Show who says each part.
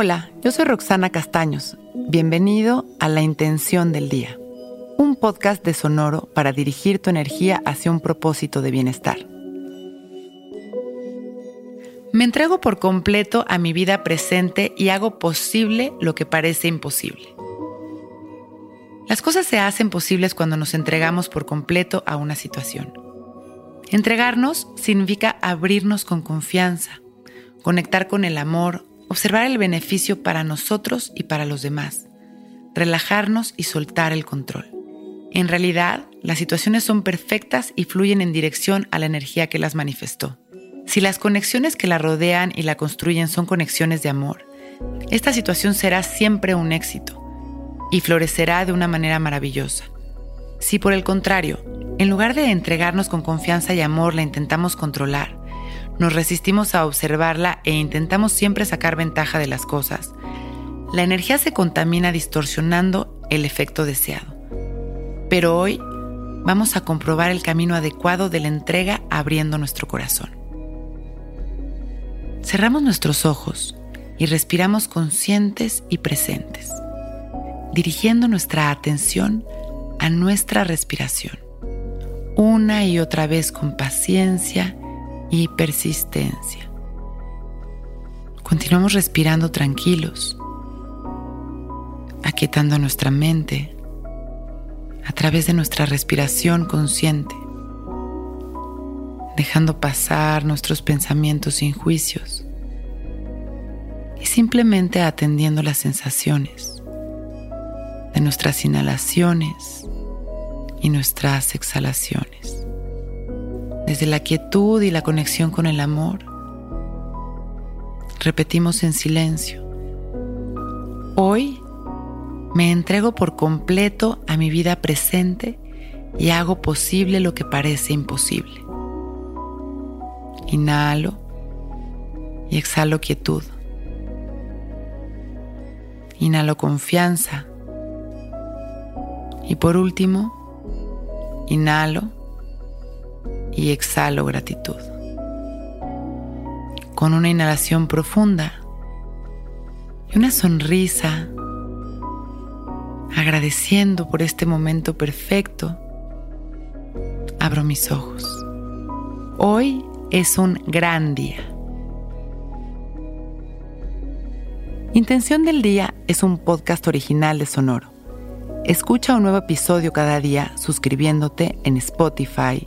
Speaker 1: Hola, yo soy Roxana Castaños. Bienvenido a La Intención del Día, un podcast de Sonoro para dirigir tu energía hacia un propósito de bienestar. Me entrego por completo a mi vida presente y hago posible lo que parece imposible. Las cosas se hacen posibles cuando nos entregamos por completo a una situación. Entregarnos significa abrirnos con confianza, conectar con el amor, observar el beneficio para nosotros y para los demás, relajarnos y soltar el control. En realidad, las situaciones son perfectas y fluyen en dirección a la energía que las manifestó. Si las conexiones que la rodean y la construyen son conexiones de amor, esta situación será siempre un éxito y florecerá de una manera maravillosa. Si por el contrario, en lugar de entregarnos con confianza y amor la intentamos controlar, nos resistimos a observarla e intentamos siempre sacar ventaja de las cosas, la energía se contamina distorsionando el efecto deseado. Pero hoy vamos a comprobar el camino adecuado de la entrega abriendo nuestro corazón. Cerramos nuestros ojos y respiramos conscientes y presentes, dirigiendo nuestra atención a nuestra respiración, una y otra vez con paciencia y persistencia. Continuamos respirando tranquilos, aquietando nuestra mente a través de nuestra respiración consciente, dejando pasar nuestros pensamientos sin juicios y simplemente atendiendo las sensaciones de nuestras inhalaciones y nuestras exhalaciones desde la quietud y la conexión con el amor. Repetimos en silencio. Hoy me entrego por completo a mi vida presente y hago posible lo que parece imposible. Inhalo y exhalo quietud. Inhalo confianza. Y por último, inhalo y exhalo gratitud. Con una inhalación profunda y una sonrisa, agradeciendo por este momento perfecto, abro mis ojos. Hoy es un gran día. Intención del Día es un podcast original de Sonoro. Escucha un nuevo episodio cada día suscribiéndote en Spotify,